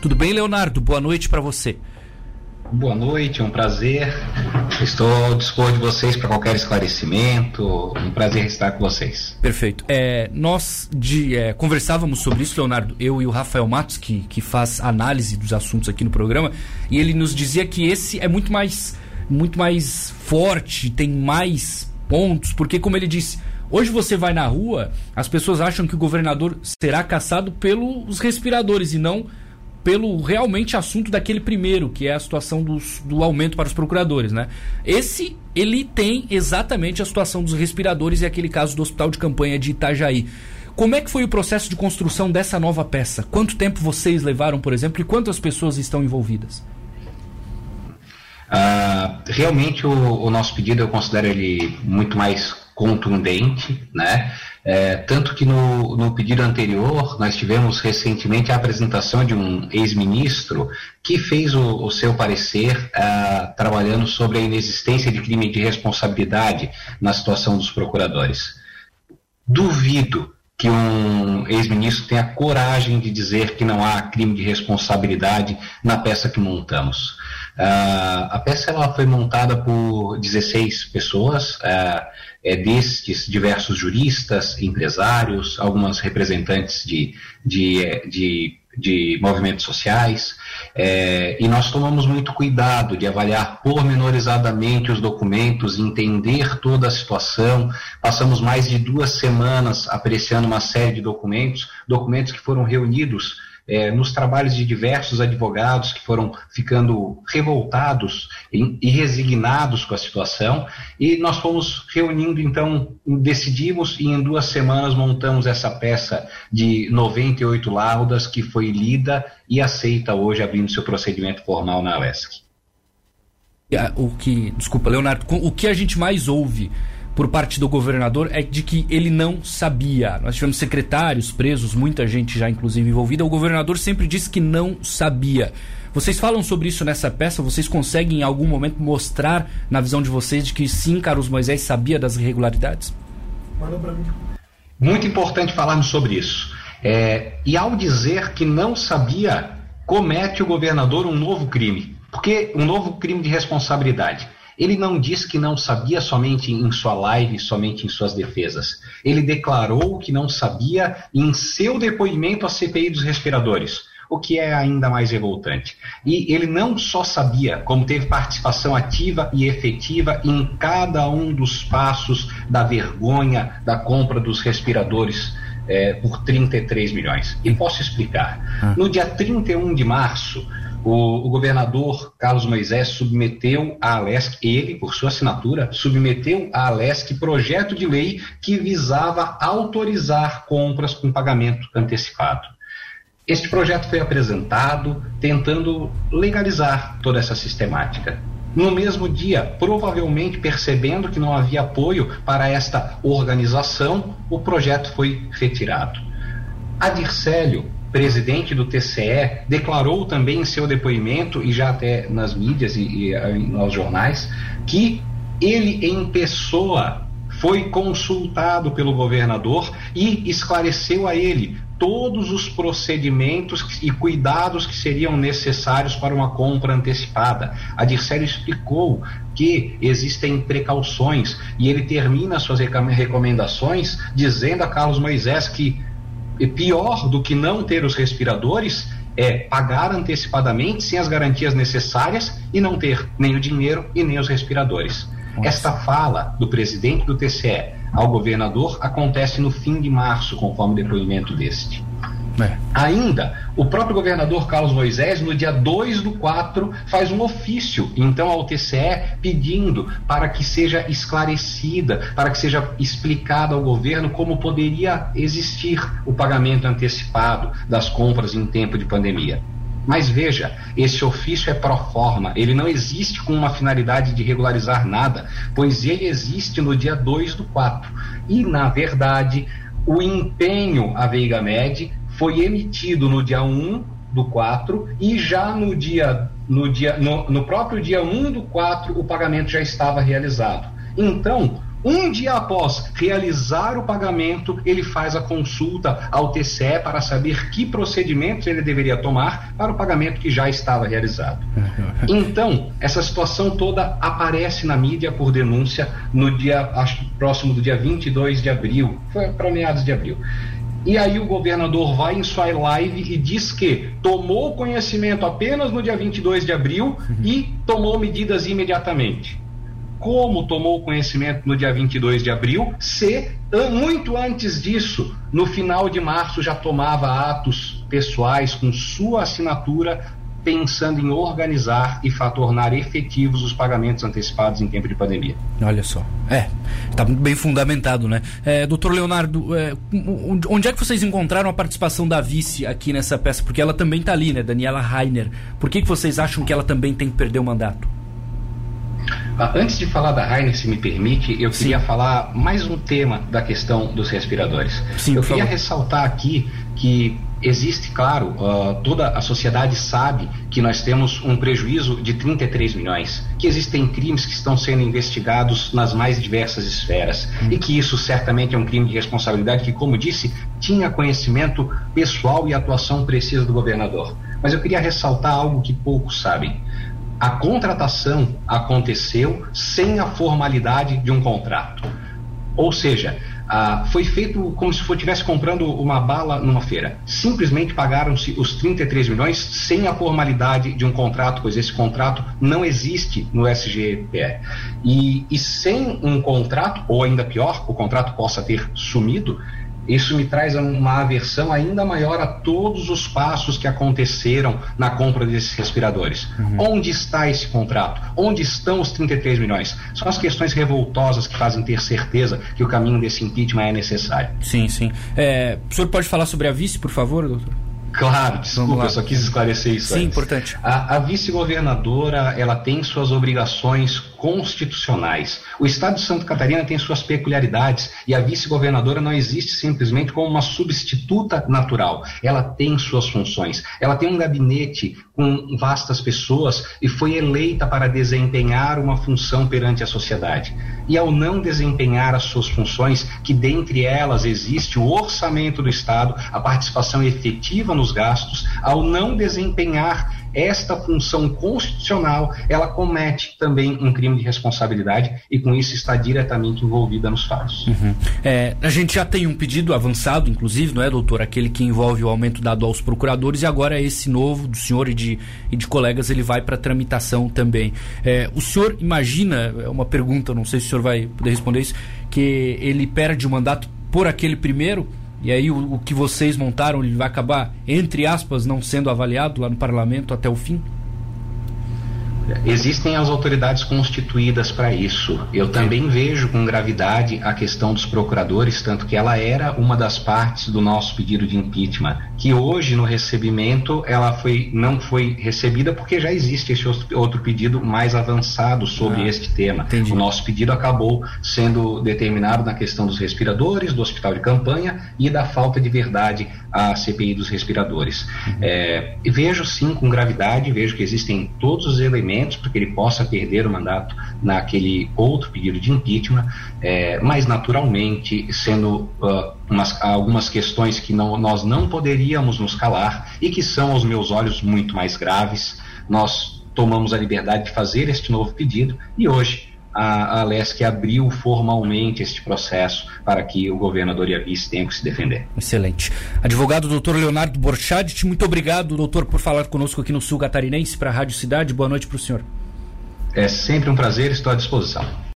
Tudo bem, Leonardo? Boa noite para você. Boa noite, é um prazer. Estou ao dispor de vocês para qualquer esclarecimento. Um prazer estar com vocês. Perfeito. É, nós de, é, conversávamos sobre isso, Leonardo, eu e o Rafael Matos, que, que faz análise dos assuntos aqui no programa, e ele nos dizia que esse é muito mais, muito mais forte, tem mais pontos, porque, como ele disse, Hoje você vai na rua, as pessoas acham que o governador será caçado pelos respiradores e não pelo realmente assunto daquele primeiro, que é a situação dos, do aumento para os procuradores, né? Esse, ele tem exatamente a situação dos respiradores e aquele caso do hospital de campanha de Itajaí. Como é que foi o processo de construção dessa nova peça? Quanto tempo vocês levaram, por exemplo, e quantas pessoas estão envolvidas? Uh, realmente o, o, nosso pedido eu considero ele muito mais contundente, né? É, tanto que no, no, pedido anterior nós tivemos recentemente a apresentação de um ex-ministro que fez o, o seu parecer uh, trabalhando sobre a inexistência de crime de responsabilidade na situação dos procuradores. Duvido que um ex-ministro tenha coragem de dizer que não há crime de responsabilidade na peça que montamos. Uh, a peça ela foi montada por 16 pessoas, uh, é, destes diversos juristas, empresários, algumas representantes de, de, de, de movimentos sociais, é, e nós tomamos muito cuidado de avaliar pormenorizadamente os documentos, entender toda a situação. Passamos mais de duas semanas apreciando uma série de documentos, documentos que foram reunidos é, nos trabalhos de diversos advogados que foram ficando revoltados e resignados com a situação, e nós fomos reunindo, então, decidimos e em duas semanas montamos essa peça de 98 laudas que foi lida e aceita hoje, abrindo seu procedimento formal na UESC. O que, desculpa, Leonardo, o que a gente mais ouve por parte do governador é de que ele não sabia. Nós tivemos secretários presos, muita gente já inclusive envolvida. O governador sempre disse que não sabia. Vocês falam sobre isso nessa peça? Vocês conseguem em algum momento mostrar, na visão de vocês, de que sim, Carlos Moisés sabia das irregularidades? Muito importante falarmos sobre isso. É, e ao dizer que não sabia, comete o governador um novo crime. Porque um novo crime de responsabilidade. Ele não disse que não sabia somente em sua live, somente em suas defesas. Ele declarou que não sabia em seu depoimento à CPI dos respiradores, o que é ainda mais revoltante. E ele não só sabia, como teve participação ativa e efetiva em cada um dos passos da vergonha da compra dos respiradores. É, por 33 milhões. E posso explicar. Ah. No dia 31 de março, o, o, governador Carlos Moisés submeteu à Alesc, ele, por sua assinatura, submeteu à Alesc projeto de lei que visava autorizar compras com pagamento antecipado. Este projeto foi apresentado tentando legalizar toda essa sistemática. No mesmo dia, provavelmente percebendo que não havia apoio para esta organização, o projeto foi retirado. Adircélio presidente do TCE, declarou também em seu depoimento, e já até nas mídias e, e nos jornais, que ele em pessoa foi consultado pelo governador e esclareceu a ele todos os procedimentos e cuidados que seriam necessários para uma compra antecipada. A Dircélio explicou que existem precauções e ele termina suas recomendações dizendo a Carlos Moisés que e pior do que não ter os respiradores é pagar antecipadamente sem as garantias necessárias e não ter nem o dinheiro e nem os respiradores. Nossa. Esta fala do presidente do TCE ao governador acontece no fim de março, conforme o depoimento deste. É. Ainda, o próprio governador Carlos Moisés, no dia 2 do 4, faz um ofício, então, ao TCE, pedindo para que seja esclarecida, para que seja explicado ao governo como poderia existir o pagamento antecipado das compras em tempo de pandemia. Mas veja, esse ofício é pro forma, ele não existe com uma finalidade de regularizar nada, pois ele existe no dia 2 do 4. E, na verdade, o empenho a Veiga Med foi emitido no dia 1 do 4 e já no dia no dia no, no próprio dia 1 do 4 o pagamento já estava realizado. Então, Um dia após realizar o pagamento, ele faz a consulta ao TCE para saber que procedimentos ele deveria tomar para o pagamento que já estava realizado. Então, essa situação toda aparece na mídia por denúncia no dia, acho próximo do dia 22 de abril, foi para meados de abril. E aí o governador vai em sua live e diz que tomou conhecimento apenas no dia 22 de abril uhum. e tomou medidas imediatamente como tomou conhecimento no dia 22 de abril, se muito antes disso, no final de março, já tomava atos pessoais com sua assinatura, pensando em organizar e tornar efetivos os pagamentos antecipados em tempo de pandemia. Olha só. É, está bem fundamentado, né? É, doutor Leonardo, é, onde é que vocês encontraram a participação da vice aqui nessa peça? Porque ela também está ali, né? Daniela Rainer. Por que, que vocês acham que ela também tem que perder o mandato? Ah, antes de falar da Rainer, se me permite, eu Sim. queria falar mais um tema da questão dos respiradores. Sim, eu queria favor. ressaltar aqui que existe, claro, uh, toda a sociedade sabe que nós temos um prejuízo de 33 milhões, que existem crimes que estão sendo investigados nas mais diversas esferas hum. e que isso certamente é um crime de responsabilidade que, como disse, tinha conhecimento pessoal e atuação precisa do governador. Mas eu queria ressaltar algo que poucos sabem a contratação aconteceu sem a formalidade de um contrato. Ou seja, ah, foi feito como se estivesse comprando uma bala numa feira. Simplesmente pagaram-se os 33 milhões sem a formalidade de um contrato, pois esse contrato não existe no SGPE. E, e sem um contrato, ou ainda pior, o contrato possa ter sumido, isso me traz uma aversão ainda maior a todos os passos que aconteceram na compra desses respiradores. Uhum. Onde está esse contrato? Onde estão os 33 milhões? São as questões revoltosas que fazem ter certeza que o caminho desse impeachment é necessário. Sim, sim. É, o senhor pode falar sobre a vice, por favor, doutor? Claro, desculpa, eu só quis esclarecer isso. Sim, antes. importante. A, a vice-governadora, ela tem suas obrigações constitucionais. O Estado de Santa Catarina tem suas peculiaridades e a vice-governadora não existe simplesmente como uma substituta natural. Ela tem suas funções. Ela tem um gabinete com vastas pessoas e foi eleita para desempenhar uma função perante a sociedade. E ao não desempenhar as suas funções, que dentre elas existe o orçamento do Estado, a participação efetiva nos gastos, ao não desempenhar esta função constitucional, ela comete também um crime de responsabilidade e com isso está diretamente envolvida nos fatos. Uhum. É, a gente já tem um pedido avançado, inclusive, não é, doutor? Aquele que envolve o aumento dado aos procuradores e agora esse novo do senhor e de, e de colegas ele vai para tramitação também. É, o senhor imagina, é uma pergunta, não sei se o senhor vai poder responder isso, que ele perde o mandato por aquele primeiro? E aí o, o que vocês montaram vai acabar, entre aspas, não sendo avaliado lá no parlamento até o fim? Existem as autoridades constituídas para isso. Eu também vejo com gravidade a questão dos procuradores, tanto que ela era uma das partes do nosso pedido de impeachment, que hoje no recebimento ela foi não foi recebida porque já existe esse outro pedido mais avançado sobre ah, este tema. Entendi. O nosso pedido acabou sendo determinado na questão dos respiradores, do hospital de campanha e da falta de verdade à CPI dos respiradores. Uhum. É, vejo sim com gravidade, vejo que existem todos os elementos elementos para que ele possa perder o mandato naquele outro pedido de impeachment, é, mas naturalmente sendo uh, umas, algumas questões que não, nós não poderíamos nos calar e que são aos meus olhos muito mais graves. Nós tomamos a liberdade de fazer este novo pedido e hoje a, a LESC abriu formalmente este processo para que o governador e a vice tenham que se defender. Excelente. Advogado doutor Leonardo Borchardt, muito obrigado, doutor, por falar conosco aqui no Sul Catarinense para a Rádio Cidade. Boa noite para o senhor. É sempre um prazer, estou à disposição.